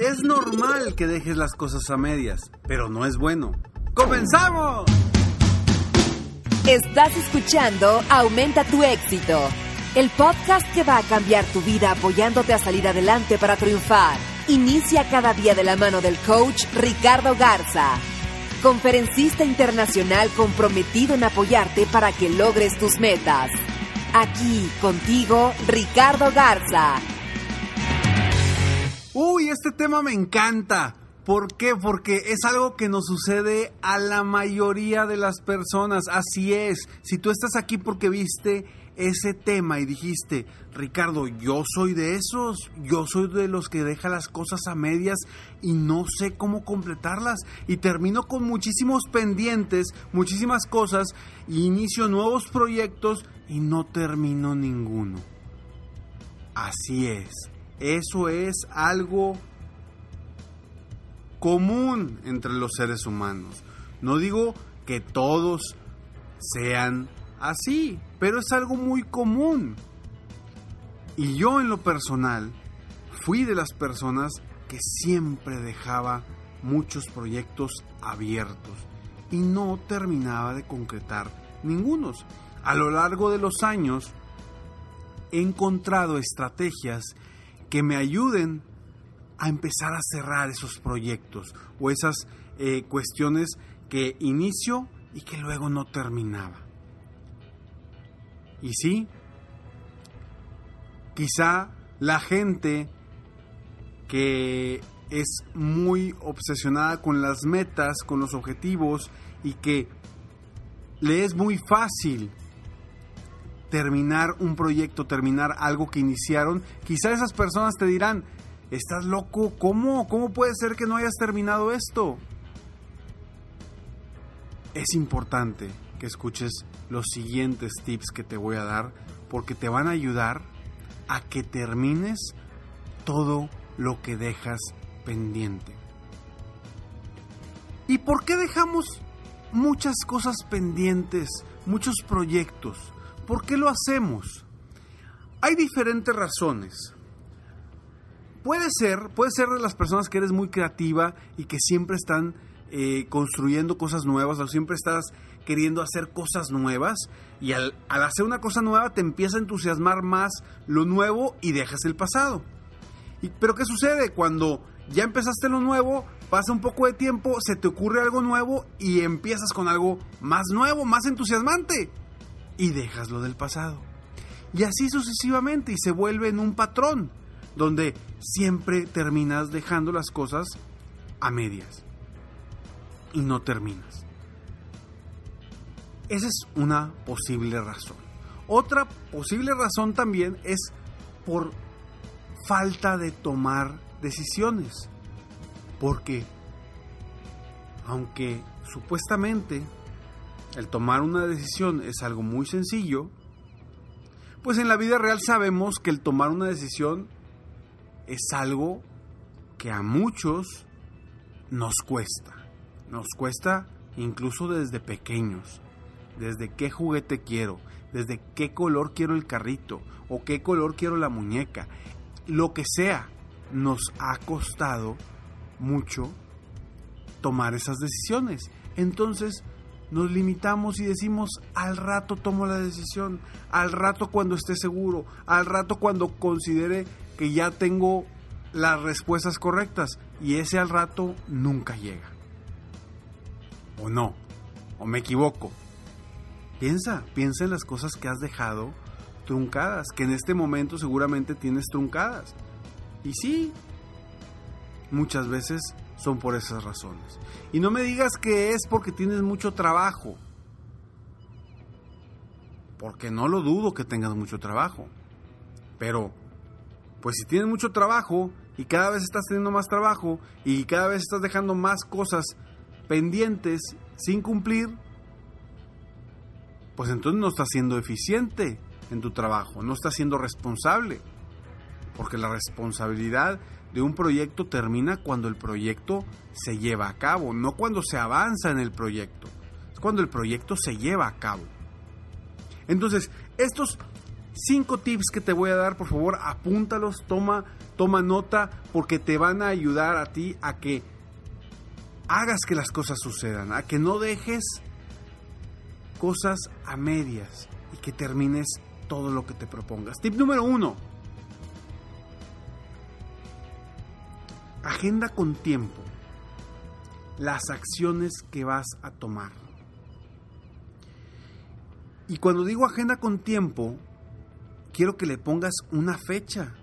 Es normal que dejes las cosas a medias, pero no es bueno. ¡Comenzamos! Estás escuchando Aumenta tu éxito, el podcast que va a cambiar tu vida apoyándote a salir adelante para triunfar. Inicia cada día de la mano del coach Ricardo Garza, conferencista internacional comprometido en apoyarte para que logres tus metas. Aquí contigo, Ricardo Garza. Uy, este tema me encanta. ¿Por qué? Porque es algo que nos sucede a la mayoría de las personas. Así es. Si tú estás aquí porque viste ese tema y dijiste, Ricardo, yo soy de esos, yo soy de los que deja las cosas a medias y no sé cómo completarlas y termino con muchísimos pendientes, muchísimas cosas y inicio nuevos proyectos y no termino ninguno. Así es. Eso es algo común entre los seres humanos. No digo que todos sean así, pero es algo muy común. Y yo en lo personal fui de las personas que siempre dejaba muchos proyectos abiertos y no terminaba de concretar ningunos. A lo largo de los años he encontrado estrategias que me ayuden a empezar a cerrar esos proyectos o esas eh, cuestiones que inicio y que luego no terminaba. Y sí, quizá la gente que es muy obsesionada con las metas, con los objetivos y que le es muy fácil terminar un proyecto, terminar algo que iniciaron, quizá esas personas te dirán, estás loco, ¿cómo? ¿Cómo puede ser que no hayas terminado esto? Es importante que escuches los siguientes tips que te voy a dar porque te van a ayudar a que termines todo lo que dejas pendiente. ¿Y por qué dejamos muchas cosas pendientes, muchos proyectos? ¿Por qué lo hacemos? Hay diferentes razones. Puede ser, puede ser de las personas que eres muy creativa y que siempre están eh, construyendo cosas nuevas o siempre estás queriendo hacer cosas nuevas y al, hacer una cosa nueva te empieza a entusiasmar más lo nuevo y dejas el pasado. Pero ¿qué sucede? Cuando ya empezaste lo nuevo, pasa un poco de tiempo, se te ocurre algo nuevo y empiezas con algo más nuevo, más entusiasmante y dejas lo del pasado. Y así sucesivamente y se vuelve en un patrón donde siempre terminas dejando las cosas a medias y no terminas. Esa es una posible razón. Otra posible razón también es por falta de tomar decisiones. Porque aunque supuestamente el tomar una decisión es algo muy sencillo, pues en la vida real sabemos que el tomar una decisión es algo que a muchos nos cuesta. Nos cuesta incluso desde pequeños. Desde qué juguete quiero, desde qué color quiero el carrito o qué color quiero la muñeca. Lo que sea, nos ha costado mucho tomar esas decisiones. Entonces, nos limitamos y decimos al rato tomo la decisión, al rato cuando esté seguro, al rato cuando considere que ya tengo las respuestas correctas y ese al rato nunca llega. ¿O no? ¿O me equivoco? Piensa, piensa en las cosas que has dejado truncadas, que en este momento seguramente tienes truncadas. Y sí, muchas veces son por esas razones. Y no me digas que es porque tienes mucho trabajo. Porque no lo dudo que tengas mucho trabajo. Pero, pues si tienes mucho trabajo y cada vez estás teniendo más trabajo y cada vez estás dejando más cosas pendientes sin cumplir, pues entonces no estás siendo eficiente en tu trabajo, no estás siendo responsable. Porque la responsabilidad de un proyecto termina cuando el proyecto se lleva a cabo, no cuando se avanza en el proyecto. Es cuando el proyecto se lleva a cabo. Entonces, estos cinco tips que te voy a dar, por favor, apúntalos, toma, toma nota, porque te van a ayudar a ti a que hagas que las cosas sucedan, a que no dejes cosas a medias y que termines todo lo que te propongas. Tip número uno Agenda con tiempo las acciones que vas a tomar. Y cuando digo agenda con tiempo, quiero que le pongas una fecha,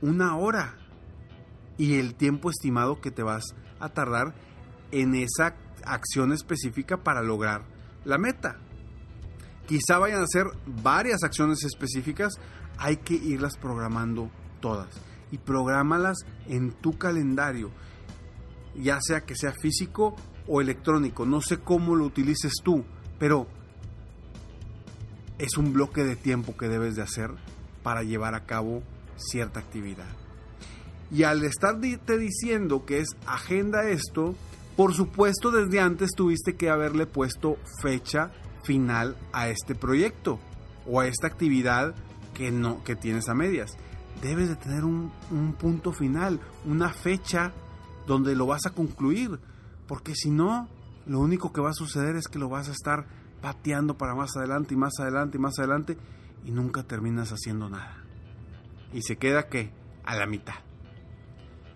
una hora y el tiempo estimado que te vas a tardar en esa acción específica para lograr la meta. Quizá vayan a ser varias acciones específicas, hay que irlas programando todas y prográmalas en tu calendario, ya sea que sea físico o electrónico. No sé cómo lo utilices tú, pero es un bloque de tiempo que debes de hacer para llevar a cabo cierta actividad. Y al estarte diciendo que es agenda esto, por supuesto desde antes tuviste que haberle puesto fecha final a este proyecto o a esta actividad que no que tienes a medias debes de tener un, punto final, una fecha donde lo vas a concluir, porque si no, lo único que va a suceder es que lo vas a estar pateando para más adelante y más adelante y más adelante y nunca terminas haciendo nada. Y se queda que a la mitad.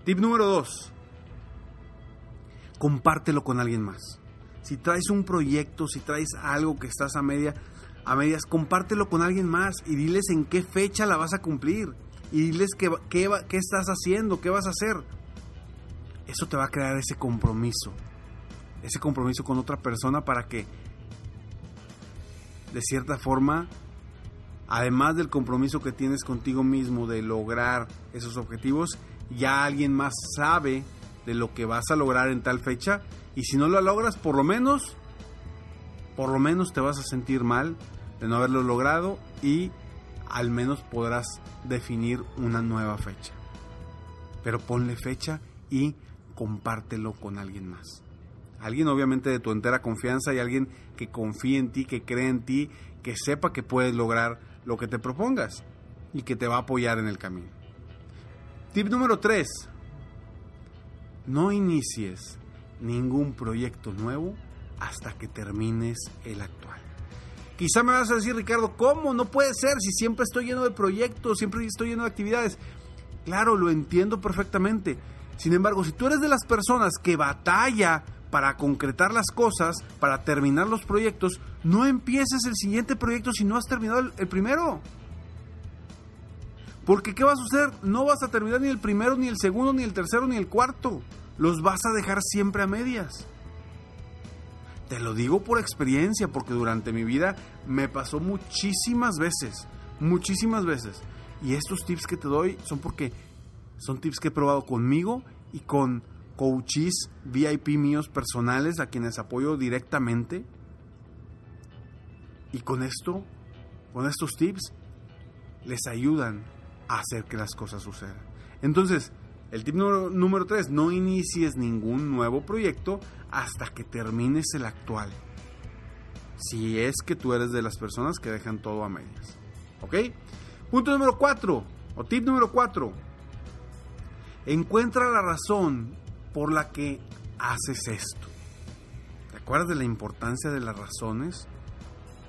Tip número 2. Compártelo con alguien más. Si traes un proyecto, si traes algo que estás a media a medias, compártelo con alguien más y diles en qué fecha la vas a cumplir y diles qué, qué, qué estás haciendo, qué vas a hacer. Eso te va a crear ese compromiso, ese compromiso con otra persona para que, de cierta forma, además del compromiso que tienes contigo mismo de lograr esos objetivos, ya alguien más sabe de lo que vas a lograr en tal fecha y si no lo logras, por lo menos, por lo menos te vas a sentir mal de no haberlo logrado y al menos podrás definir una nueva fecha. Pero ponle fecha y compártelo con alguien más. Alguien obviamente de tu entera confianza y alguien que confíe en ti, que cree en ti, que sepa que puedes lograr lo que te propongas y que te va a apoyar en el camino. Tip número 3. No inicies ningún proyecto nuevo hasta que termines el actual. Quizá me vas a decir, Ricardo, ¿cómo? No puede ser si siempre estoy lleno de proyectos, siempre estoy lleno de actividades. Claro, lo entiendo perfectamente. Sin embargo, si tú eres de las personas que batalla para concretar las cosas, para terminar los proyectos, no empieces el siguiente proyecto si no has terminado el, el primero. Porque ¿qué va a suceder? No vas a terminar ni el primero, ni el segundo, ni el tercero, ni el cuarto. Los vas a dejar siempre a medias. Te lo digo por experiencia, porque durante mi vida me pasó muchísimas veces, muchísimas veces. Y estos tips que te doy son porque son tips que he probado conmigo y con coaches VIP míos personales a quienes apoyo directamente. Y con esto, con estos tips, les ayudan a hacer que las cosas sucedan. Entonces, el tip número 3, no inicies ningún nuevo proyecto hasta que termines el actual. Si es que tú eres de las personas que dejan todo a medias. ¿Ok? Punto número 4, o tip número 4. Encuentra la razón por la que haces esto. ¿Te acuerdas de la importancia de las razones?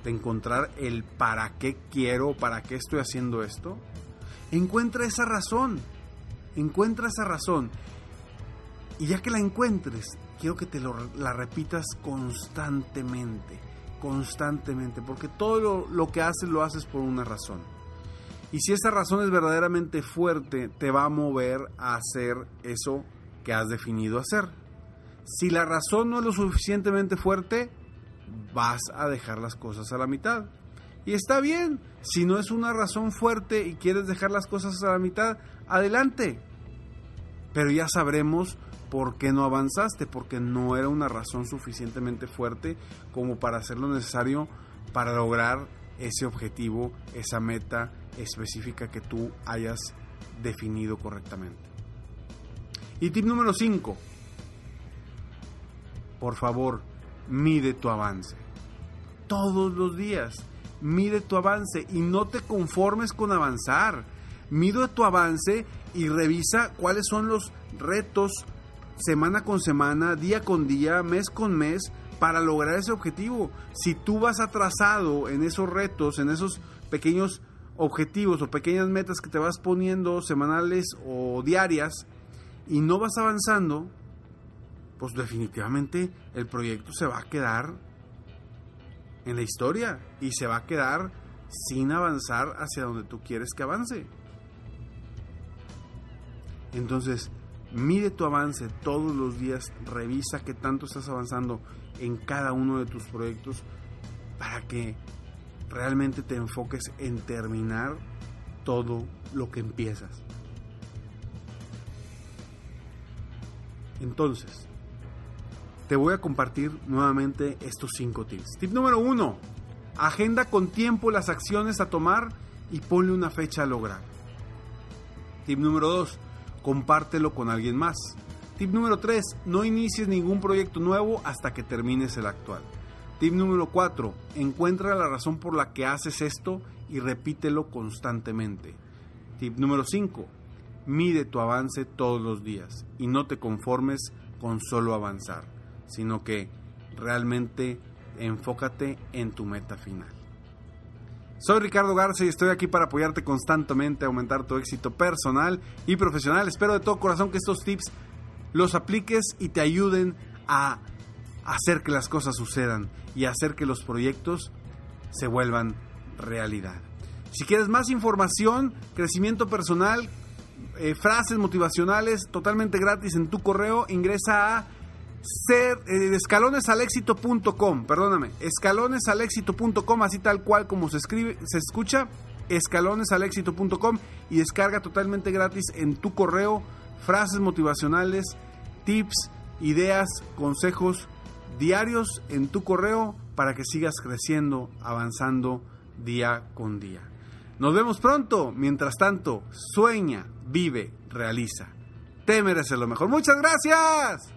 De encontrar el para qué quiero, para qué estoy haciendo esto. Encuentra esa razón Encuentra esa razón. Y ya que la encuentres, quiero que te la repitas constantemente, constantemente, porque todo lo, lo que haces lo haces por una razón. Y si esa razón es verdaderamente fuerte, te va a mover a hacer eso que has definido hacer. Si la razón no es lo suficientemente fuerte, vas a dejar las cosas a la mitad. Y está bien, si no es una razón fuerte y quieres dejar las cosas a la mitad, adelante. Pero ya sabremos por qué no avanzaste, porque no era una razón suficientemente fuerte como para hacer lo necesario para lograr ese objetivo, esa meta específica que tú hayas definido correctamente. Y tip número 5. Por favor, mide tu avance. Todos los días, mide tu avance y no te conformes con avanzar. Mide tu avance y revisa cuáles son los retos semana con semana, día con día, mes con mes, para lograr ese objetivo. Si tú vas atrasado en esos retos, en esos pequeños objetivos o pequeñas metas que te vas poniendo semanales o diarias y no vas avanzando, pues definitivamente el proyecto se va a quedar en la historia y se va a quedar sin avanzar hacia donde tú quieres que avance. Entonces, mide tu avance todos los días, revisa qué tanto estás avanzando en cada uno de tus proyectos para que realmente te enfoques en terminar todo lo que empiezas. Entonces, te voy a compartir nuevamente estos cinco tips. Tip número uno, agenda con tiempo las acciones a tomar y ponle una fecha a lograr. Tip número dos, compártelo con alguien más. Tip número 3. No inicies ningún proyecto nuevo hasta que termines el actual. Tip número 4. Encuentra la razón por la que haces esto y repítelo constantemente. Tip número 5. Mide tu avance todos los días y no te conformes con solo avanzar, sino que realmente enfócate en tu meta final. Soy Ricardo Garza y estoy aquí para apoyarte constantemente a aumentar tu éxito personal y profesional. Espero de todo corazón que estos tips los apliques y te ayuden a hacer que las cosas sucedan y hacer que los proyectos se vuelvan realidad. Si quieres más información, crecimiento personal, eh, frases motivacionales totalmente gratis en tu correo, ingresa a ser, eh, escalonesalexito.com, perdóname, escalonesalexito.com, así tal cual como se escribe, se escucha, escalonesalexito.com y descarga totalmente gratis en tu correo frases motivacionales, tips, ideas, consejos diarios en tu correo para que sigas creciendo, avanzando día con día. Nos vemos pronto. Mientras tanto, sueña, vive, realiza. Te mereces lo mejor. Muchas gracias.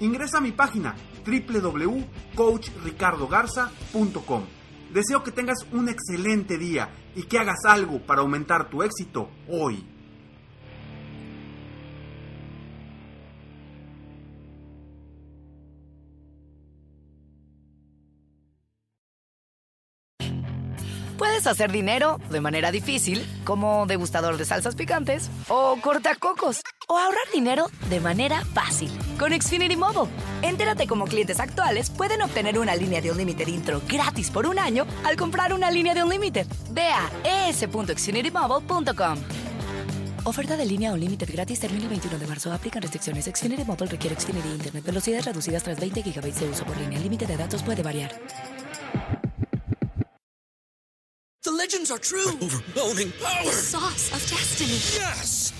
ingresa a mi página www.coachricardogarza.com. Deseo que tengas un excelente día y que hagas algo para aumentar tu éxito hoy. Puedes hacer dinero de manera difícil, como degustador de salsas picantes, o cortacocos, o ahorrar dinero de manera fácil con Xfinity Mobile. Entérate cómo clientes actuales pueden obtener una línea de un límite intro gratis por un año al comprar una línea de un límite. Ve a es.xfinitymobile.com. Oferta de línea o límite gratis termina el 21 de marzo. Aplican restricciones. Xfinity Mobile requiere Xfinity Internet. Velocidades reducidas tras 20 GB de uso por línea. El límite de datos puede variar. The legends are true. overwhelming power! The sauce of destiny. Yes!